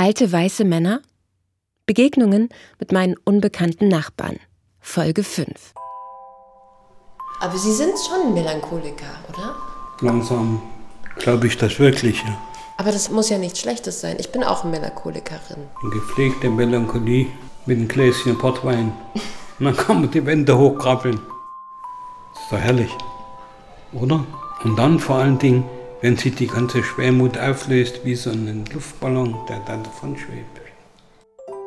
Alte weiße Männer? Begegnungen mit meinen unbekannten Nachbarn. Folge 5. Aber Sie sind schon ein Melancholiker, oder? Langsam glaube ich das wirklich. Ja. Aber das muss ja nichts Schlechtes sein. Ich bin auch eine Melancholikerin. Eine gepflegte Melancholie mit einem Gläschen Portwein. Und dann kann man die Wände hochkrabbeln. Das ist doch herrlich. Oder? Und dann vor allen Dingen, wenn sich die ganze Schwermut auflöst, wie so ein Luftballon, der dann davon schwebt.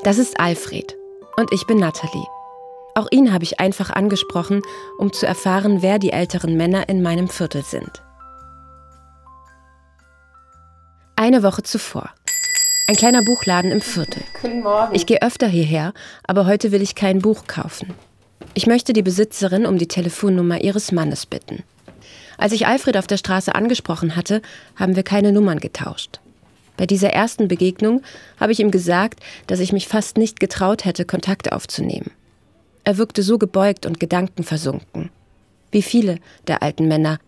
Das ist Alfred. Und ich bin Natalie. Auch ihn habe ich einfach angesprochen, um zu erfahren, wer die älteren Männer in meinem Viertel sind. Eine Woche zuvor. Ein kleiner Buchladen im Viertel. Guten Morgen. Ich gehe öfter hierher, aber heute will ich kein Buch kaufen. Ich möchte die Besitzerin um die Telefonnummer ihres Mannes bitten. Als ich Alfred auf der Straße angesprochen hatte, haben wir keine Nummern getauscht. Bei dieser ersten Begegnung habe ich ihm gesagt, dass ich mich fast nicht getraut hätte, Kontakt aufzunehmen. Er wirkte so gebeugt und gedankenversunken. Wie viele der alten Männer.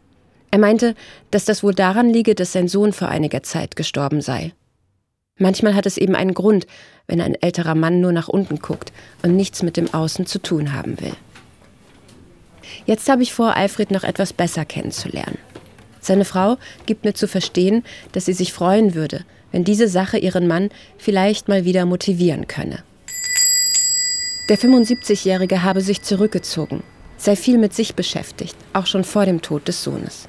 Er meinte, dass das wohl daran liege, dass sein Sohn vor einiger Zeit gestorben sei. Manchmal hat es eben einen Grund, wenn ein älterer Mann nur nach unten guckt und nichts mit dem Außen zu tun haben will. Jetzt habe ich vor, Alfred noch etwas besser kennenzulernen. Seine Frau gibt mir zu verstehen, dass sie sich freuen würde, wenn diese Sache ihren Mann vielleicht mal wieder motivieren könne. Der 75-Jährige habe sich zurückgezogen, sei viel mit sich beschäftigt, auch schon vor dem Tod des Sohnes.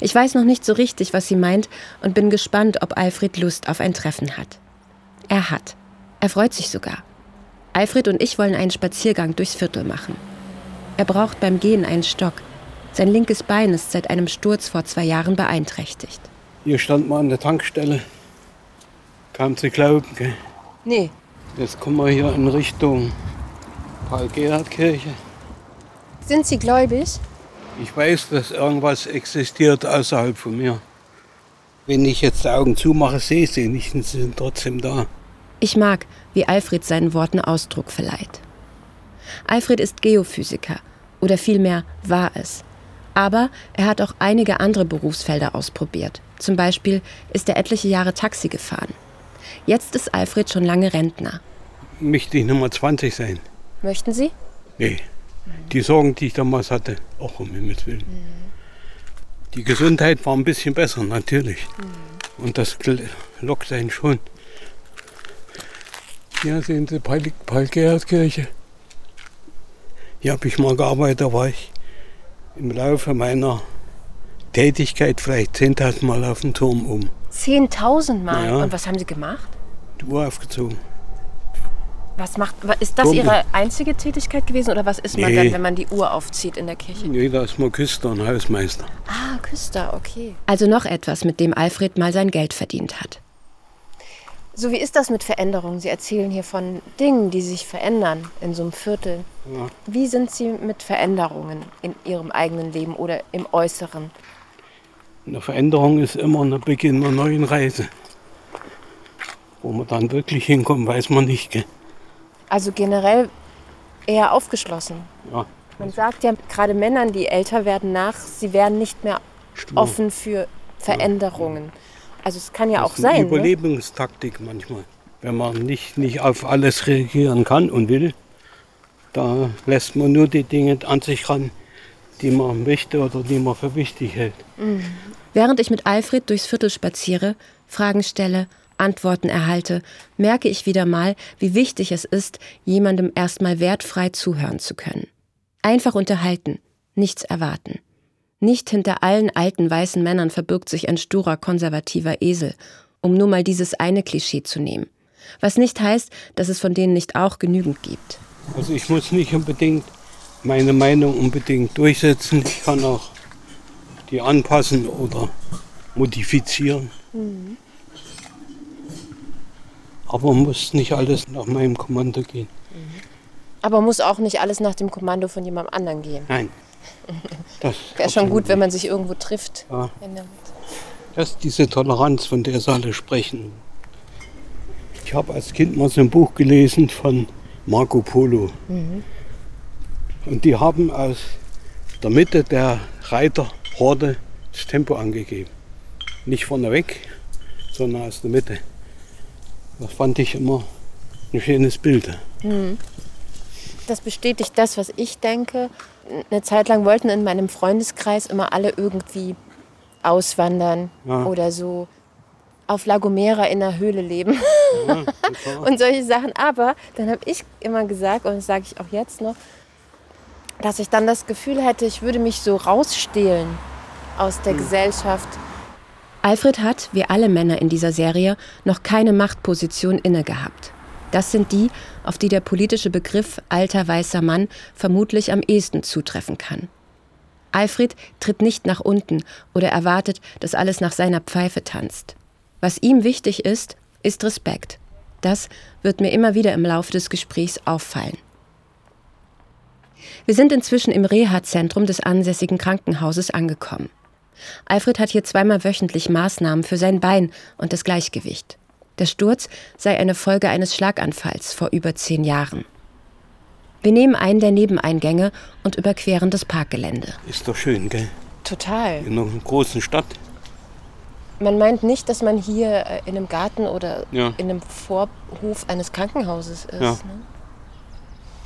Ich weiß noch nicht so richtig, was sie meint und bin gespannt, ob Alfred Lust auf ein Treffen hat. Er hat. Er freut sich sogar. Alfred und ich wollen einen Spaziergang durchs Viertel machen. Er braucht beim Gehen einen Stock. Sein linkes Bein ist seit einem Sturz vor zwei Jahren beeinträchtigt. Hier stand mal an der Tankstelle. Kam zu glauben, gell? Nee. Jetzt kommen wir hier in Richtung Paul-Gerhard-Kirche. Sind Sie gläubig? Ich weiß, dass irgendwas existiert außerhalb von mir. Wenn ich jetzt die Augen zumache, sehe ich sie nicht, sie sind trotzdem da. Ich mag, wie Alfred seinen Worten Ausdruck verleiht. Alfred ist Geophysiker oder vielmehr war es. Aber er hat auch einige andere Berufsfelder ausprobiert. Zum Beispiel ist er etliche Jahre Taxi gefahren. Jetzt ist Alfred schon lange Rentner. Möchte ich Nummer 20 sein? Möchten Sie? Nee. Die Sorgen, die ich damals hatte, auch um Himmels Willen. Die Gesundheit war ein bisschen besser, natürlich. Und das lockt einen schon. Hier sehen Sie Paul-Gerhard-Kirche. Hier habe ich mal gearbeitet, da war ich im Laufe meiner Tätigkeit vielleicht 10.000 Mal auf dem Turm um. 10.000 Mal? Ja. Und was haben Sie gemacht? Die Uhr aufgezogen. Was macht, ist das Pumpe. Ihre einzige Tätigkeit gewesen oder was ist man Nee. dann, wenn man die Uhr aufzieht in der Kirche? Nee, da ist mal Küster und Hausmeister. Ah, Küster, okay. Also noch etwas, mit dem Alfred mal sein Geld verdient hat. So, wie ist das mit Veränderungen? Sie erzählen hier von Dingen, die sich verändern in so einem Viertel. Ja. Wie sind Sie mit Veränderungen in Ihrem eigenen Leben oder im Äußeren? Eine Veränderung ist immer ein Beginn einer neuen Reise. Wo man dann wirklich hinkommt, weiß man nicht. Gell? Also generell eher aufgeschlossen. Ja, Man sagt ja gerade Männern, die älter werden, nach, sie werden nicht mehr stur. offen für Veränderungen. Also es kann ja Das auch ist eine sein. Ne? Überlebenstaktik manchmal. Wenn man nicht, nicht auf alles reagieren kann und will, da lässt man nur die Dinge an sich ran, die man möchte oder die man für wichtig hält. Während ich mit Alfred durchs Viertel spaziere, Fragen stelle, Antworten erhalte, merke ich wieder mal, wie wichtig es ist, jemandem erstmal wertfrei zuhören zu können. Einfach unterhalten, nichts erwarten. Nicht hinter allen alten weißen Männern verbirgt sich ein sturer konservativer Esel, um nur mal dieses eine Klischee zu nehmen. Was nicht heißt, dass es von denen nicht auch genügend gibt. Also ich muss nicht unbedingt meine Meinung unbedingt durchsetzen. Ich kann auch die anpassen oder modifizieren. Aber muss nicht alles nach meinem Kommando gehen. Aber muss auch nicht alles nach dem Kommando von jemandem anderen gehen. Nein. Das Wäre schon gut, wenn man sich irgendwo trifft. Ja. Das ist diese Toleranz, von der Sie alle sprechen. Ich habe als Kind mal so ein Buch gelesen von Marco Polo. Und die haben aus der Mitte der Reiterhorde das Tempo angegeben. Nicht vorneweg, sondern aus der Mitte. Das fand ich immer ein schönes Bild. Mhm. Das bestätigt das, was ich denke. Eine Zeit lang wollten in meinem Freundeskreis immer alle irgendwie auswandern ja. oder so auf La Gomera in der Höhle leben ja, und solche Sachen. Aber dann habe ich immer gesagt, und das sage ich auch jetzt noch, dass ich dann das Gefühl hätte, ich würde mich so rausstehlen aus der mhm. Gesellschaft. Alfred hat, wie alle Männer in dieser Serie, noch keine Machtposition inne gehabt. Das sind die, auf die der politische Begriff alter weißer Mann vermutlich am ehesten zutreffen kann. Alfred tritt nicht nach unten oder erwartet, dass alles nach seiner Pfeife tanzt. Was ihm wichtig ist, ist Respekt. Das wird mir immer wieder im Laufe des Gesprächs auffallen. Wir sind inzwischen im Reha-Zentrum des ansässigen Krankenhauses angekommen. Alfred hat hier zweimal wöchentlich Maßnahmen für sein Bein und das Gleichgewicht. Der Sturz sei eine Folge eines Schlaganfalls vor über zehn Jahren. Wir nehmen einen der Nebeneingänge und überqueren das Parkgelände. Ist doch schön, gell? Total. In einer großen Stadt. Man meint nicht, dass man hier äh, in einem Garten oder ja. in einem Vorhof eines Krankenhauses ist. Ja. Ne?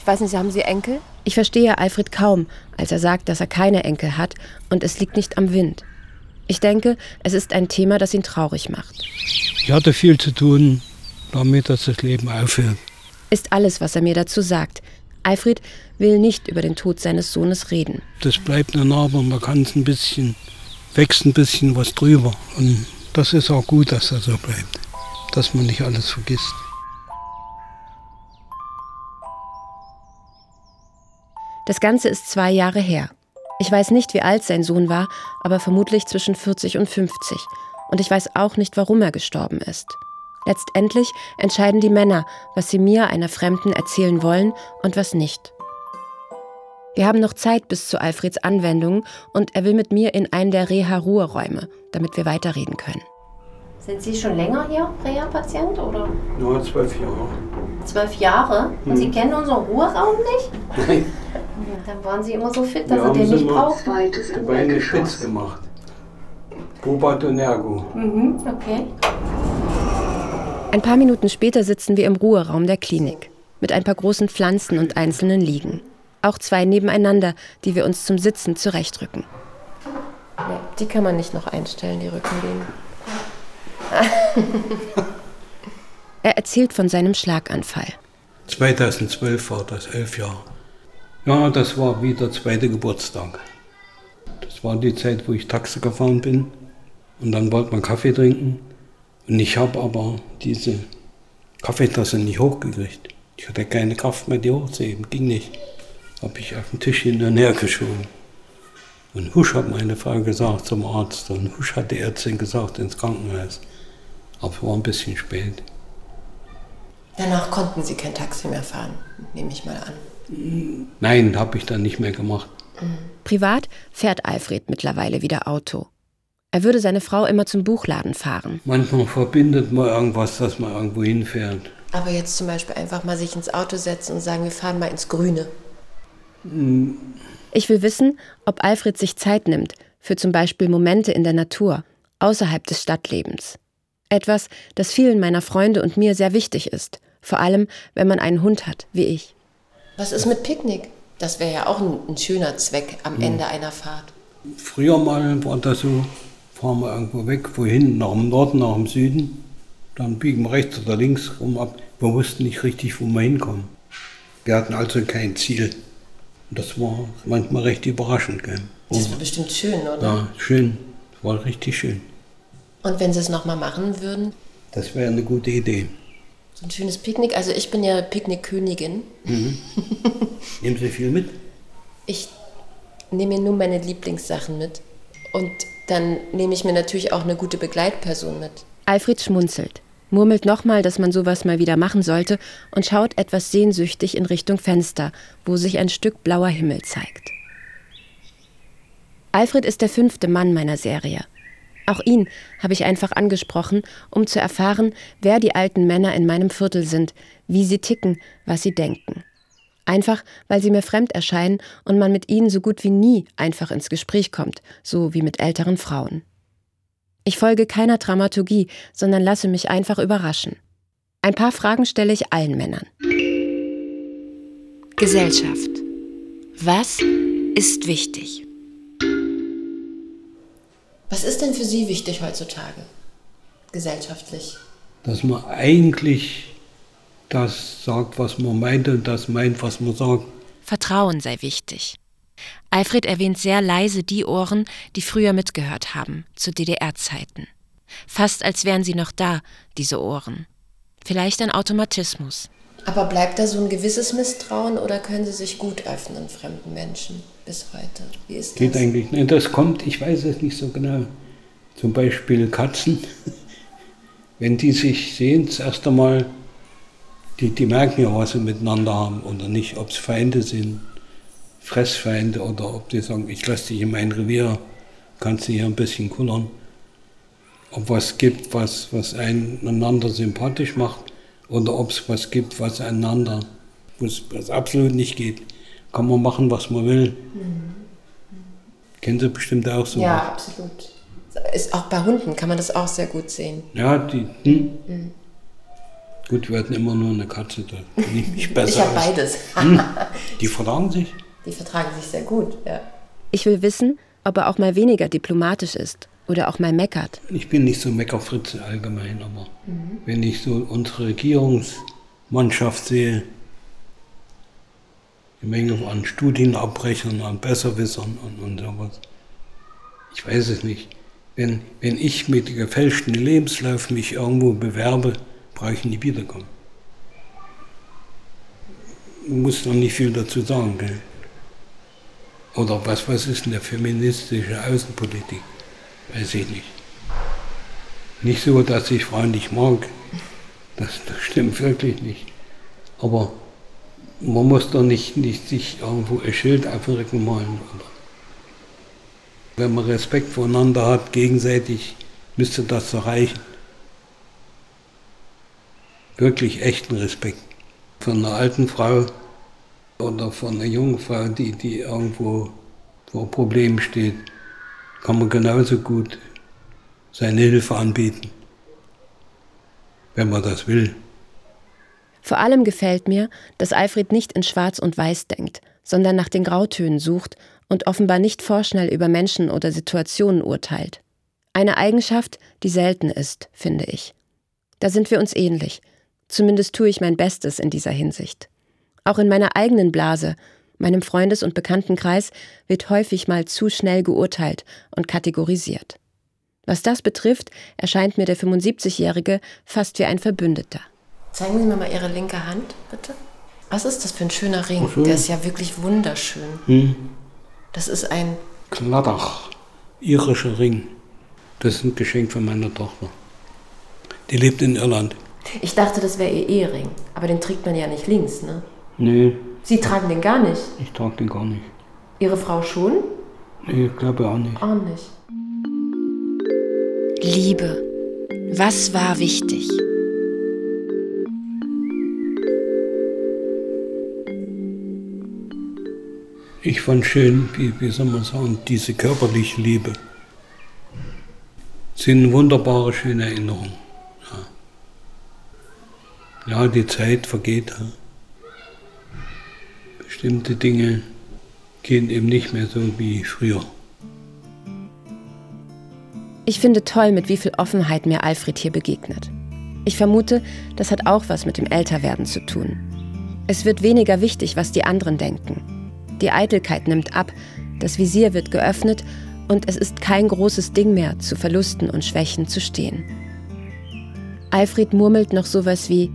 Ich weiß nicht, haben Sie Enkel? Ich verstehe Alfred kaum, als er sagt, dass er keine Enkel hat und es liegt nicht am Wind. Ich denke, es ist ein Thema, das ihn traurig macht. Ich hatte viel zu tun, damit dass das Leben aufhört. Ist alles, was er mir dazu sagt. Alfred will nicht über den Tod seines Sohnes reden. Das bleibt eine Narbe, man kann es ein bisschen, wächst ein bisschen was drüber. Und das ist auch gut, dass er so bleibt, dass man nicht alles vergisst. Das Ganze ist zwei Jahre her. Ich weiß nicht, wie alt sein Sohn war, aber vermutlich zwischen 40 und 50. Und ich weiß auch nicht, warum er gestorben ist. Letztendlich entscheiden die Männer, was sie mir, einer Fremden, erzählen wollen und was nicht. Wir haben noch Zeit bis zu Alfreds Anwendung und er will mit mir in einen der Reha-Ruheräume, damit wir weiterreden können. Sind Sie schon länger hier Reha-Patient oder? Nur zwölf Jahre. Zwölf Jahre? Und hm. Sie kennen unseren Ruheraum nicht? Nein. Dann waren Sie immer so fit, dass Sie den nicht braucht. Die Beine spitz gemacht. Robert und Ergo. Mhm, okay. Ein paar Minuten später sitzen wir im Ruheraum der Klinik. Mit ein paar großen Pflanzen und einzelnen Liegen. Auch zwei nebeneinander, die wir uns zum Sitzen zurechtrücken. Ja, die kann man nicht noch einstellen, die Rückenlehnen. er erzählt von seinem Schlaganfall. 2012 war das, elf Jahre. Ja, das war wieder zweiter Geburtstag. Das war die Zeit, wo ich Taxi gefahren bin. Und dann wollte man Kaffee trinken. Und ich habe aber diese Kaffeetasse nicht hochgekriegt. Ich hatte keine Kraft mehr, die hochzuheben. Ging nicht. Habe ich auf den Tisch hin und her geschoben. Und husch hat meine Frau gesagt zum Arzt. Und husch hat die Ärztin gesagt ins Krankenhaus. Aber es war ein bisschen spät. Danach konnten Sie kein Taxi mehr fahren, nehme ich mal an. Nein, habe ich dann nicht mehr gemacht. Privat fährt Alfred mittlerweile wieder Auto. Er würde seine Frau immer zum Buchladen fahren. Manchmal verbindet man irgendwas, dass man irgendwo hinfährt. Aber jetzt zum Beispiel einfach mal sich ins Auto setzen und sagen, wir fahren mal ins Grüne. Ich will wissen, ob Alfred sich Zeit nimmt für zum Beispiel Momente in der Natur, außerhalb des Stadtlebens. Etwas, das vielen meiner Freunde und mir sehr wichtig ist, vor allem wenn man einen Hund hat, wie ich. Was ist mit Picknick? Das wäre ja auch ein, ein, schöner Zweck am hm. Ende einer Fahrt. Früher mal war das so, fahren wir irgendwo weg, wohin, nach dem Norden, nach dem Süden. Dann biegen wir rechts oder links rum ab. Wir wussten nicht richtig, wo wir hinkommen. Wir hatten also kein Ziel. Und das war manchmal recht überraschend. Gell? Das war bestimmt schön, oder? Ja, schön. Das war richtig schön. Und wenn Sie es nochmal machen würden? Das wäre eine gute Idee. So ein schönes Picknick. Also ich bin ja Picknickkönigin. Mhm. Nehmen Sie viel mit? Ich nehme mir nur meine Lieblingssachen mit. Und dann nehme ich mir natürlich auch eine gute Begleitperson mit. Alfred schmunzelt, murmelt nochmal, dass man sowas mal wieder machen sollte und schaut etwas sehnsüchtig in Richtung Fenster, wo sich ein Stück blauer Himmel zeigt. Alfred ist der fünfte Mann meiner Serie. Auch ihn habe ich einfach angesprochen, um zu erfahren, wer die alten Männer in meinem Viertel sind, wie sie ticken, was sie denken. Einfach, weil sie mir fremd erscheinen und man mit ihnen so gut wie nie einfach ins Gespräch kommt, so wie mit älteren Frauen. Ich folge keiner Dramaturgie, sondern lasse mich einfach überraschen. Ein paar Fragen stelle ich allen Männern. Gesellschaft. Was ist wichtig? Was ist denn für Sie wichtig heutzutage, gesellschaftlich? Dass man eigentlich das sagt, was man meint und das meint, was man sagt. Vertrauen sei wichtig. Alfred erwähnt sehr leise die Ohren, die früher mitgehört haben, zu DDR-Zeiten. Fast als wären sie noch da, diese Ohren. Vielleicht ein Automatismus. Aber bleibt da so ein gewisses Misstrauen oder können Sie sich gut öffnen fremden Menschen bis heute? Wie ist das? Geht eigentlich nicht. Das kommt, ich weiß es nicht so genau. Zum Beispiel Katzen. Wenn die sich sehen, das erste Mal, die, die merken ja, was sie miteinander haben oder nicht, ob es Feinde sind, Fressfeinde oder ob die sagen, ich lasse dich in mein Revier, kannst du hier ein bisschen kullern. Ob was gibt, was, was einander sympathisch macht oder ob es was gibt, was einander, was, absolut nicht geht. Kann man machen, was man will. Mhm. Kennen Sie bestimmt auch so. Ja, absolut. Ist auch bei Hunden kann man das auch sehr gut sehen. Ja, die. Hm? Mhm. Gut, wir hatten immer nur eine Katze, da ich mich besser. ich habe beides. Hm? Die vertragen sich? Die vertragen sich sehr gut, ja. Ich will wissen, ob er auch mal weniger diplomatisch ist oder auch mal meckert. Ich bin nicht so Meckerfritze allgemein, aber mhm. wenn ich so unsere Regierungsmannschaft sehe, die Menge an Studienabbrechern, an Besserwissern und, und sowas, ich weiß es nicht. Wenn, wenn ich mit gefälschten Lebenslauf mich irgendwo bewerbe, brauche ich nie wiederkommen. Muss noch nicht viel dazu sagen. Gell? Oder was, was ist denn der feministische Außenpolitik? Weiß ich nicht. Nicht so, dass ich Frauen nicht mag. Das, das stimmt wirklich nicht. Aber man muss doch nicht, nicht sich irgendwo ein Schild auf den Rücken malen. Wenn man Respekt voneinander hat, gegenseitig, müsste das so reichen. Wirklich echten Respekt. Von einer alten Frau oder von einer jungen Frau, die, die irgendwo vor Problemen steht, kann man genauso gut seine Hilfe anbieten, wenn man das will. Vor allem gefällt mir, dass Alfred nicht in Schwarz und Weiß denkt, sondern nach den Grautönen sucht und offenbar nicht vorschnell über Menschen oder Situationen urteilt. Eine Eigenschaft, die selten ist, finde ich. Da sind wir uns ähnlich. Zumindest tue ich mein Bestes in dieser Hinsicht. Auch in meiner eigenen Blase, meinem Freundes- und Bekanntenkreis, wird häufig mal zu schnell geurteilt und kategorisiert. Was das betrifft, erscheint mir der 75-Jährige fast wie ein Verbündeter. Zeigen Sie mir mal Ihre linke Hand, bitte. Was ist das für ein schöner Ring? Oh, Der ist ja wirklich wunderschön. Hm. Das ist ein Kladdach, irischer Ring. Das ist ein Geschenk von meiner Tochter. Die lebt in Irland. Ich dachte, das wäre ihr Ehering, aber den trägt man ja nicht links, ne? Nee. Sie tragen den gar nicht? Ich trage den gar nicht. Ihre Frau schon? Nee, ich glaube auch nicht. Auch nicht. Liebe. Was war wichtig? Ich fand schön, wie, wie soll man sagen, diese körperliche Liebe. Das sind wunderbare, schöne Erinnerungen. Ja, die Zeit vergeht. Bestimmte Dinge gehen eben nicht mehr so wie früher. Ich finde toll, mit wie viel Offenheit mir Alfred hier begegnet. Ich vermute, das hat auch was mit dem Älterwerden zu tun. Es wird weniger wichtig, was die anderen denken. Die Eitelkeit nimmt ab, das Visier wird geöffnet und es ist kein großes Ding mehr, zu Verlusten und Schwächen zu stehen. Alfred murmelt noch sowas wie,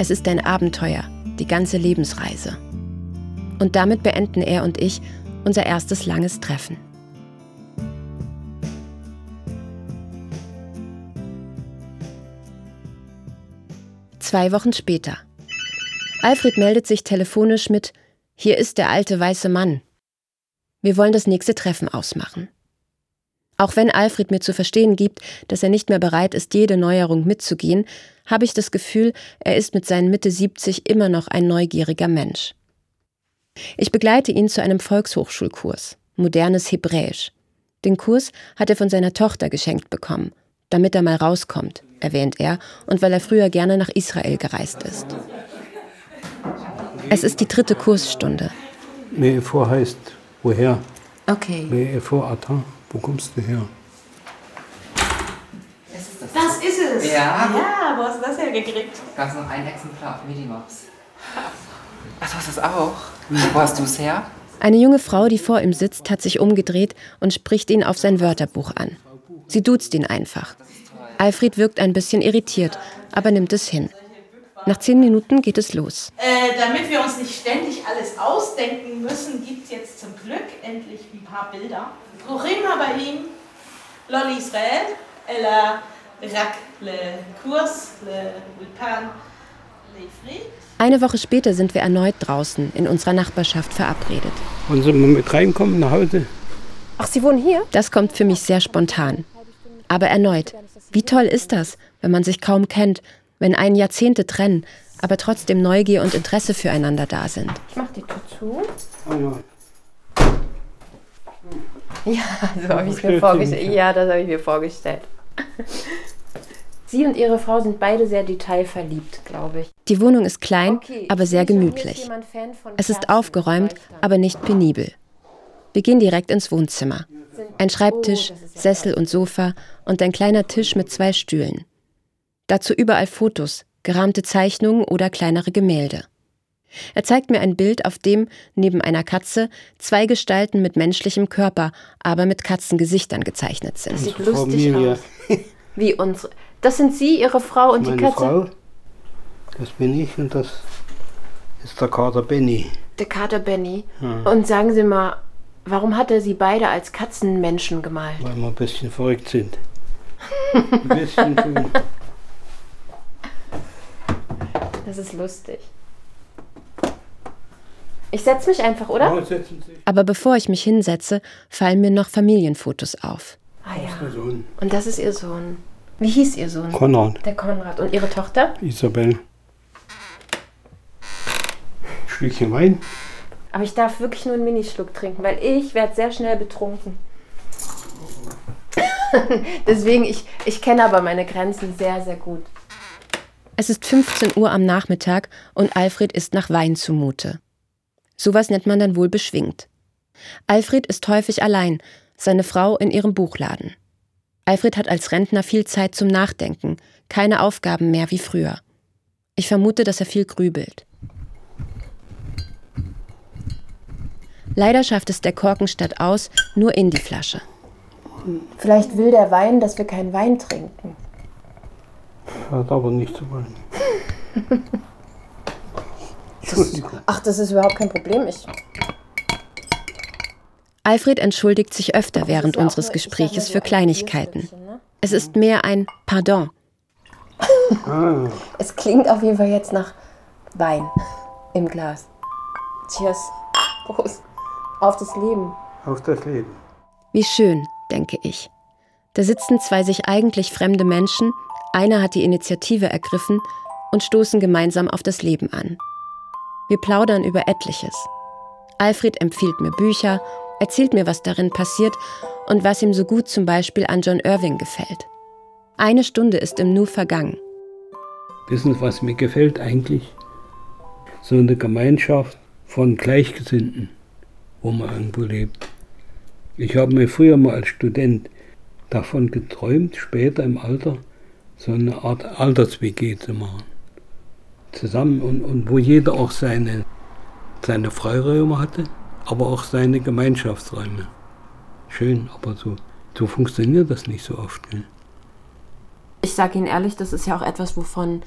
es ist ein Abenteuer, die ganze Lebensreise. Und damit beenden er und ich unser erstes langes Treffen. Zwei Wochen später. Alfred meldet sich telefonisch mit Hier ist der alte weiße Mann. Wir wollen das nächste Treffen ausmachen. Auch wenn Alfred mir zu verstehen gibt, dass er nicht mehr bereit ist, jede Neuerung mitzugehen, habe ich das Gefühl, er ist mit seinen Mitte 70 immer noch ein neugieriger Mensch. Ich begleite ihn zu einem Volkshochschulkurs, modernes Hebräisch. Den Kurs hat er von seiner Tochter geschenkt bekommen. damit er mal rauskommt, erwähnt er, und weil er früher gerne nach Israel gereist ist. Es ist die dritte Kursstunde. Meefor heißt woher? Okay. Meefor Ata. Wo kommst du her? Das ist es. Ja. Ja, wo hast du das hergekriegt? Gab es noch ein Exemplar auf Medimops? Ach, du hast das auch? Wo hast du es her? Eine junge Frau, die vor ihm sitzt, hat sich umgedreht und spricht ihn auf sein Wörterbuch an. Sie duzt ihn einfach. Alfred wirkt ein bisschen irritiert, aber nimmt es hin. Nach zehn Minuten geht es los. Äh, damit wir uns nicht ständig alles ausdenken müssen, gibt es jetzt zum Glück endlich ein paar Bilder. Prorim Habaim, Lol Israel, Ella Rak le Kurs, le Ulpan, le Ifrit. Eine Woche später sind wir erneut draußen in unserer Nachbarschaft verabredet. Wollen Sie mal mit reinkommen nach Hause? Ach, Sie wohnen hier? Das kommt für mich sehr spontan. Aber erneut, wie toll ist das, wenn man sich kaum kennt, wenn einen Jahrzehnte trennen, aber trotzdem Neugier und Interesse füreinander da sind. Ich mach die Tür zu. Ah, ja. Ja, so habe ich mir sie vorgestellt. Ja, das habe ich mir vorgestellt. Sie und ihre Frau sind beide sehr detailverliebt, glaube ich. Die Wohnung ist klein, Okay, aber sehr gemütlich. Es ist aufgeräumt, aber nicht penibel. Wir gehen direkt ins Wohnzimmer. Ein Schreibtisch, Oh, Sessel und Sofa und ein kleiner Tisch mit zwei Stühlen. Dazu überall Fotos, gerahmte Zeichnungen oder kleinere Gemälde. Er zeigt mir ein Bild, auf dem neben einer Katze zwei Gestalten mit menschlichem Körper, aber mit Katzengesichtern gezeichnet sind. Sieht Frau lustig aus. Wie unsere. Das sind Sie, Ihre Frau und die meine Katze? Frau. Das bin ich und das ist der Kater Benny. Der Kater Benny. Und sagen Sie mal, warum hat er Sie beide als Katzenmenschen gemalt? Weil wir ein bisschen verrückt sind. Ein bisschen. Das ist lustig. Ich setze mich einfach, oder? Ja, setzen Sie sich. Aber bevor ich mich hinsetze, fallen mir noch Familienfotos auf. Ah ja. Und das ist Ihr Sohn. Wie hieß Ihr Sohn? Konrad, Der Konrad. Und Ihre Tochter? Isabel. Schlückchen Wein. Aber ich darf wirklich nur einen Minischluck trinken, weil ich werde sehr schnell betrunken. Deswegen, ich, ich kenne aber meine Grenzen sehr, sehr gut. Es ist 15 Uhr am Nachmittag und Alfred ist nach Wein zumute. Sowas nennt man dann wohl beschwingt. Alfred ist häufig allein, seine Frau in ihrem Buchladen. Alfred hat als Rentner viel Zeit zum Nachdenken, keine Aufgaben mehr wie früher. Ich vermute, dass er viel grübelt. Leider schafft es der Korkenstadt aus, nur in die Flasche. Vielleicht will der Wein, dass wir keinen Wein trinken. Hat aber nicht zu wollen. Ach, das ist überhaupt kein Problem. Ich, Alfred entschuldigt sich öfter während ja unseres nur- Gespräches für Kleinigkeiten. Ne? Es ist mehr ein Pardon. Ah, es klingt auf jeden Fall jetzt nach Wein im Glas. Cheers. Prost. Auf das Leben. auf das Leben. Wie schön, denke ich. Da sitzen zwei sich eigentlich fremde Menschen, einer hat die Initiative ergriffen und stoßen gemeinsam auf das Leben an. Wir plaudern über etliches. Alfred empfiehlt mir Bücher, erzählt mir, was darin passiert und was ihm so gut zum Beispiel an John Irving gefällt. Eine Stunde ist im Nu vergangen. Wissen Sie, was mir gefällt eigentlich? So eine Gemeinschaft von Gleichgesinnten, wo man irgendwo lebt. Ich habe mir früher mal als Student davon geträumt, später im Alter so eine Art Alters-WG zu machen. Zusammen und, und wo jeder auch seine, seine Freiräume hatte, aber auch seine Gemeinschaftsräume. Schön, aber so, so funktioniert das nicht so oft. Gell? Ich sage Ihnen ehrlich, das ist ja auch etwas, wovon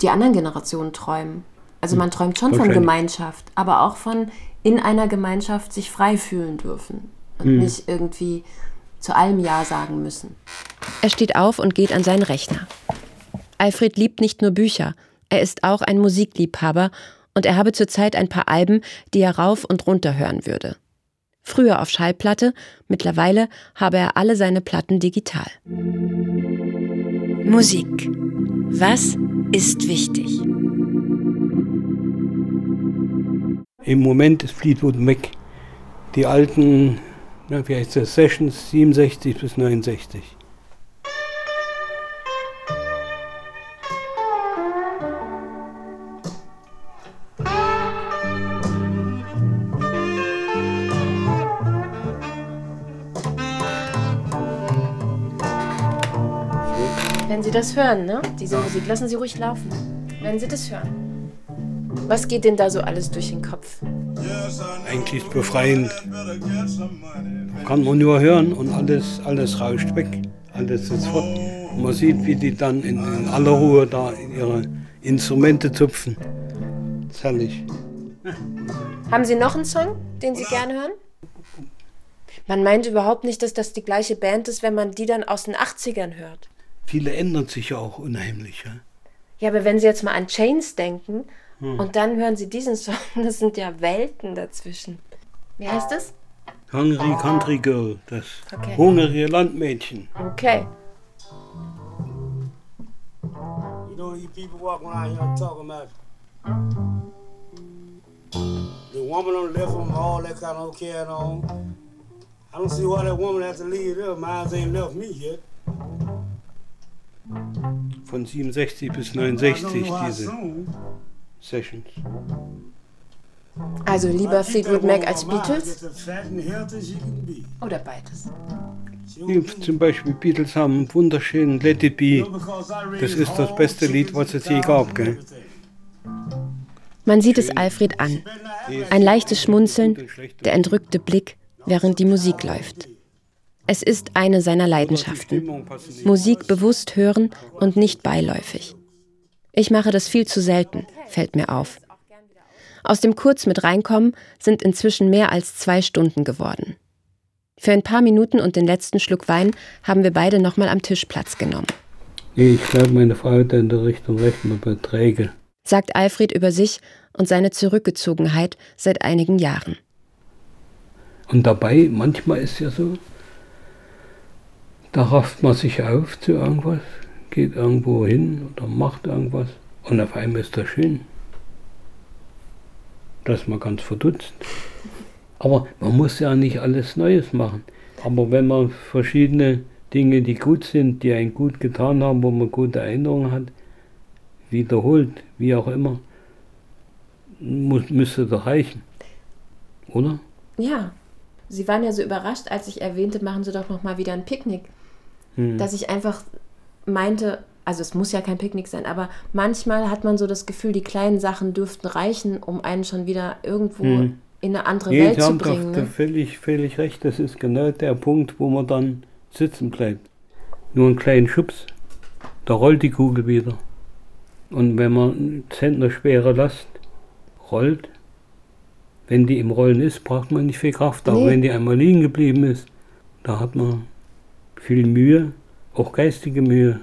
die anderen Generationen träumen. Also man träumt schon von. Gemeinschaft, aber auch von in einer Gemeinschaft sich frei fühlen dürfen und nicht irgendwie zu allem Ja sagen müssen. Er steht auf und geht an seinen Rechner. Alfred liebt nicht nur Bücher, er ist auch ein Musikliebhaber und er habe zurzeit ein paar Alben, die er rauf und runter hören würde. Früher auf Schallplatte, mittlerweile habe er alle seine Platten digital. Musik. Was ist wichtig? Im Moment ist Fleetwood Mac die alten, ja, wie heißt das, Sessions 67 bis 69. Wenn Sie das hören, ne? Diese Musik, lassen Sie ruhig laufen. Wenn Sie das hören. Was geht denn da so alles durch den Kopf? Eigentlich befreiend. Kann man nur hören und alles, alles rauscht weg. Alles ist fort. Und man sieht, wie die dann in, in aller Ruhe da ihre Instrumente zupfen. Herrlich. Haben Sie noch einen Song, den Sie gerne hören? Man meint überhaupt nicht, dass das die gleiche Band ist, wenn man die dann aus den 80ern hört. Viele ändern sich ja auch unheimlich. Ja? Ja, aber wenn Sie jetzt mal an Chains denken und dann hören Sie diesen Song, das sind ja Welten dazwischen. Wie heißt das? Hungry Country Girl, das Okay. hungrige Landmädchen. Okay. You know, you people walking around here talking about the woman on the left from all that kind of carrying on. I don't see why that woman has to leave there. Mine ain't left me yet. Von 67 bis I don't 69 know how diese. Sessions. Also lieber Fleetwood Mac als Beatles? Oder beides? Zum Beispiel Beatles haben einen wunderschönen Let It Be. Das ist das beste Lied, was es je gab, gell? Man sieht es Alfred an. Ein leichtes Schmunzeln, der entrückte Blick, während die Musik läuft. Es ist eine seiner Leidenschaften. Musik bewusst hören und nicht beiläufig. Ich mache das viel zu selten, fällt mir auf. Aus dem Kurz mit reinkommen sind inzwischen mehr als zwei Stunden geworden. Für ein paar Minuten und den letzten Schluck Wein haben wir beide nochmal am Tisch Platz genommen, ich glaube, meine Frau hat in der Richtung recht mit Beträge. sagt Alfred über sich und seine Zurückgezogenheit seit einigen Jahren. Und dabei, manchmal ist ja so, da rafft man sich auf zu irgendwas, geht irgendwo hin oder macht irgendwas und auf einmal ist das schön. Da ist man ganz verdutzt. Aber man muss ja nicht alles Neues machen. Aber wenn man verschiedene Dinge, die gut sind, die einen gut getan haben, wo man gute Erinnerungen hat, wiederholt, wie auch immer, muss, müsste doch reichen. Oder? Ja. Sie waren ja so überrascht, als ich erwähnte, machen Sie doch noch mal wieder ein Picknick. Dass ich einfach meinte, also es muss ja kein Picknick sein, aber manchmal hat man so das Gefühl, die kleinen Sachen dürften reichen, um einen schon wieder irgendwo in eine andere Nee, Welt Sie zu haben doch bringen. da Ne? völlig, völlig recht. Das ist genau der Punkt, wo man dann sitzen bleibt. Nur einen kleinen Schubs, da rollt die Kugel wieder. Und wenn man Zentner schwere Last rollt, wenn die im Rollen ist, braucht man nicht viel Kraft. Aber Nee. wenn die einmal liegen geblieben ist, da hat man viel Mühe, auch geistige Mühe.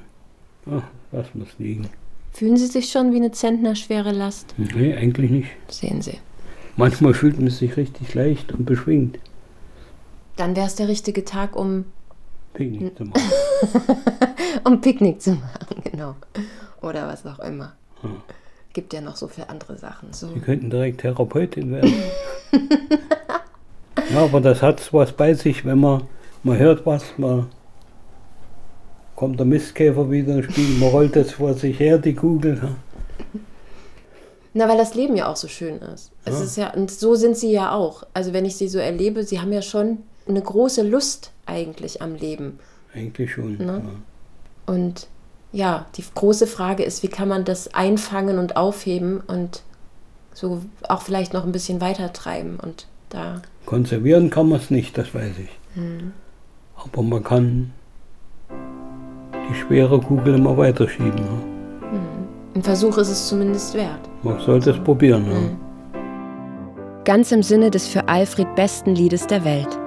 Ach, lass muss liegen. Fühlen Sie sich schon wie eine Zentner schwere Last? Nee, eigentlich nicht. Sehen Sie. Manchmal fühlt man sich richtig leicht und beschwingt. Dann wäre es der richtige Tag, um, Picknick zu machen. um Picknick zu machen, genau. Oder was auch immer. Gibt ja noch so viele andere Sachen. So. Sie könnten direkt Therapeutin werden. ja, aber das hat was bei sich, wenn man, man hört was, man kommt der Mistkäfer wieder ins Spiel, man rollt das vor sich her, die Kugel. Ja. Na, weil das Leben ja auch so schön ist. Es ist ja, und so sind sie ja auch. Also wenn ich sie so erlebe, sie haben ja schon eine große Lust eigentlich am Leben. Eigentlich schon. Ne? Ja. Und ja, die große Frage ist, wie kann man das einfangen und aufheben und so auch vielleicht noch ein bisschen weiter treiben und da. Konservieren kann man es nicht, das weiß ich. Aber man kann die schwere Kugel immer weiterschieben. Ja. Ein Versuch ist es zumindest wert. Man sollte es probieren. Ja. Ganz im Sinne des für Alfred besten Liedes der Welt.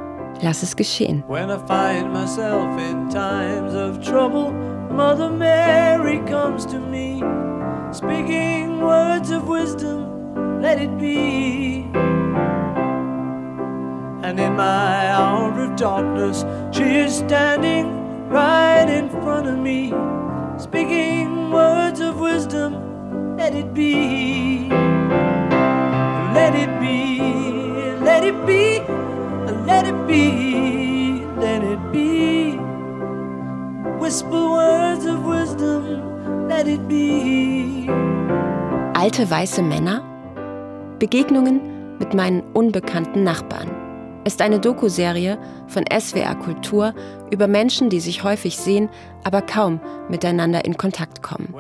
Lass es geschehen. When I find myself in times of trouble, Mother Mary comes to me, speaking words of wisdom, let it be. And in my hour of darkness, she is standing right in front of me, speaking words of wisdom, let it be. Let it be, let it be, let it be, let it be. Whisper words of wisdom, let it be. Alte weiße Männer? Begegnungen mit meinen unbekannten Nachbarn. Ist eine Dokuserie von SWR Kultur über Menschen, die sich häufig sehen, aber kaum miteinander in Kontakt kommen.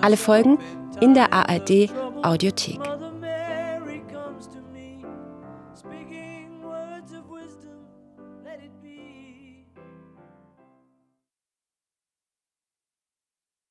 Alle Folgen in der ARD Audiothek.